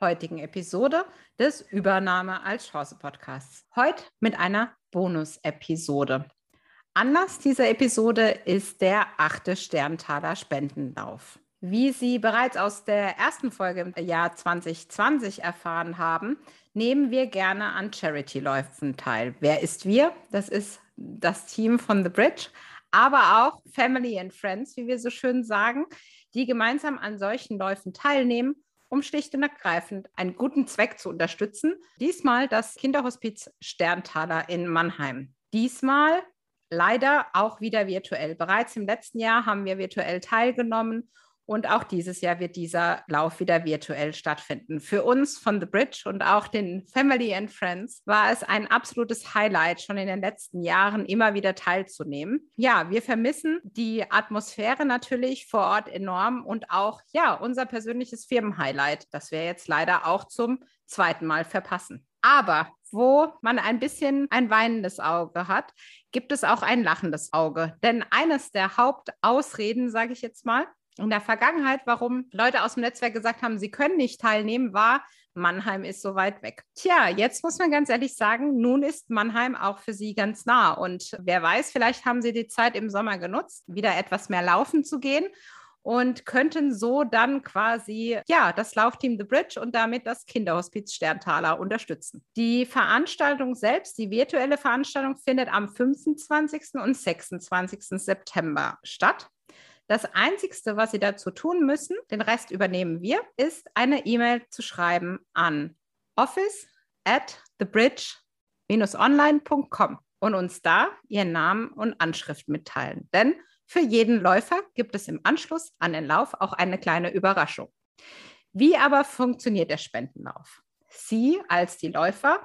heutigen Episode des Übernahme als Chance Podcasts. Heute mit einer Bonus-Episode. Anlass dieser Episode ist der achte Sterntaler Spendenlauf. Wie Sie bereits aus der ersten Folge im Jahr 2020 erfahren haben, nehmen wir gerne an Charity-Läufen teil. Wer ist wir? Das ist das Team von The Bridge, aber auch Family and Friends, wie wir so schön sagen, die gemeinsam an solchen Läufen teilnehmen um schlicht und ergreifend einen guten Zweck zu unterstützen. Diesmal das Kinderhospiz Sterntaler in Mannheim. Diesmal leider auch wieder virtuell. Bereits im letzten Jahr haben wir virtuell teilgenommen und auch dieses Jahr wird dieser Lauf wieder virtuell stattfinden. Für uns von The Bridge und auch den Family and Friends war es ein absolutes Highlight, schon in den letzten Jahren immer wieder teilzunehmen. Ja, wir vermissen die Atmosphäre natürlich vor Ort enorm und auch, ja, unser persönliches Firmenhighlight, das wir jetzt leider auch zum zweiten Mal verpassen. Aber wo man ein bisschen ein weinendes Auge hat, gibt es auch ein lachendes Auge. Denn eines der Hauptausreden, sage ich jetzt mal, in der Vergangenheit, warum Leute aus dem Netzwerk gesagt haben, sie können nicht teilnehmen, war, Mannheim ist so weit weg. Tja, jetzt muss man ganz ehrlich sagen, nun ist Mannheim auch für Sie ganz nah. Und wer weiß, vielleicht haben Sie die Zeit im Sommer genutzt, wieder etwas mehr laufen zu gehen und könnten so dann quasi ja das Laufteam The Bridge und damit das Kinderhospiz Sterntaler unterstützen. Die Veranstaltung selbst, die virtuelle Veranstaltung, findet am 25. und 26. September statt. Das Einzige, was Sie dazu tun müssen, den Rest übernehmen wir, ist eine E-Mail zu schreiben an office at thebridge-online.com und uns da Ihren Namen und Anschrift mitteilen. Denn für jeden Läufer gibt es im Anschluss an den Lauf auch eine kleine Überraschung. Wie aber funktioniert der Spendenlauf? Sie als die Läufer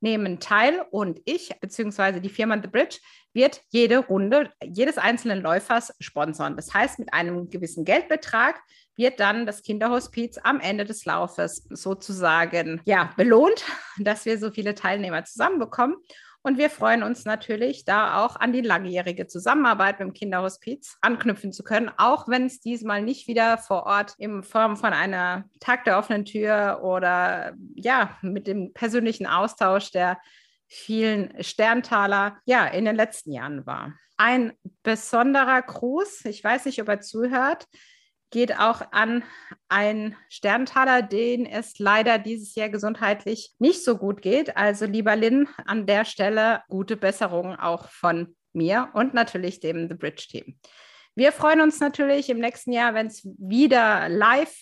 nehmen teil und ich bzw. die Firma The Bridge wird jede Runde jedes einzelnen Läufers sponsern. Das heißt, mit einem gewissen Geldbetrag wird dann das Kinderhospiz am Ende des Laufes sozusagen ja, belohnt, dass wir so viele Teilnehmer zusammenbekommen. Und wir freuen uns natürlich, da auch an die langjährige Zusammenarbeit mit dem Kinderhospiz anknüpfen zu können, auch wenn es diesmal nicht wieder vor Ort in Form von einer Tag der offenen Tür oder ja, mit dem persönlichen Austausch der vielen Sterntaler ja in den letzten Jahren war. Ein besonderer Gruß, ich weiß nicht, ob er zuhört, geht auch an einen Sterntaler, den es leider dieses Jahr gesundheitlich nicht so gut geht. Also lieber Lynn, an der Stelle gute Besserung auch von mir und natürlich dem The Bridge Team. Wir freuen uns natürlich im nächsten Jahr, wenn es wieder live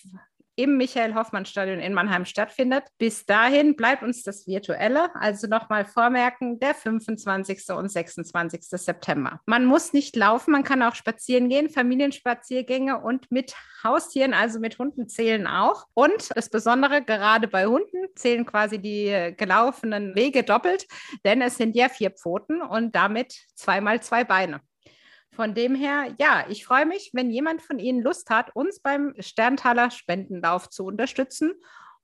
im Michael-Hoffmann-Stadion in Mannheim stattfindet. Bis dahin bleibt uns das Virtuelle, also nochmal vormerken, der 25. und 26. September. Man muss nicht laufen, man kann auch spazieren gehen, Familienspaziergänge und mit Haustieren, also mit Hunden zählen auch. Und das Besondere, gerade bei Hunden zählen quasi die gelaufenen Wege doppelt, denn es sind ja vier Pfoten und damit zweimal zwei Beine. Von dem her, ja, ich freue mich, wenn jemand von Ihnen Lust hat, uns beim Sterntaler Spendenlauf zu unterstützen.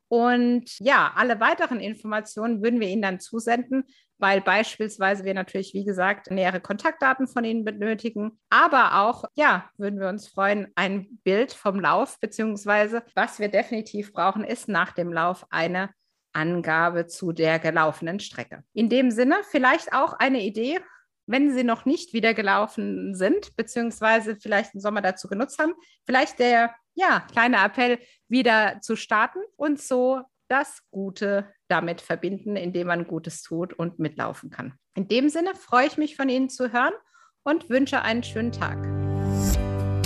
Und ja, alle weiteren Informationen würden wir Ihnen dann zusenden, weil beispielsweise wir natürlich, wie gesagt, nähere Kontaktdaten von Ihnen benötigen. Aber auch, ja, würden wir uns freuen, ein Bild vom Lauf, beziehungsweise was wir definitiv brauchen, ist nach dem Lauf eine Angabe zu der gelaufenen Strecke. In dem Sinne, vielleicht auch eine Idee, wenn sie noch nicht wieder gelaufen sind, beziehungsweise vielleicht den Sommer dazu genutzt haben, vielleicht der ja, kleine Appell wieder zu starten und so das Gute damit verbinden, indem man Gutes tut und mitlaufen kann. In dem Sinne freue ich mich von Ihnen zu hören und wünsche einen schönen Tag.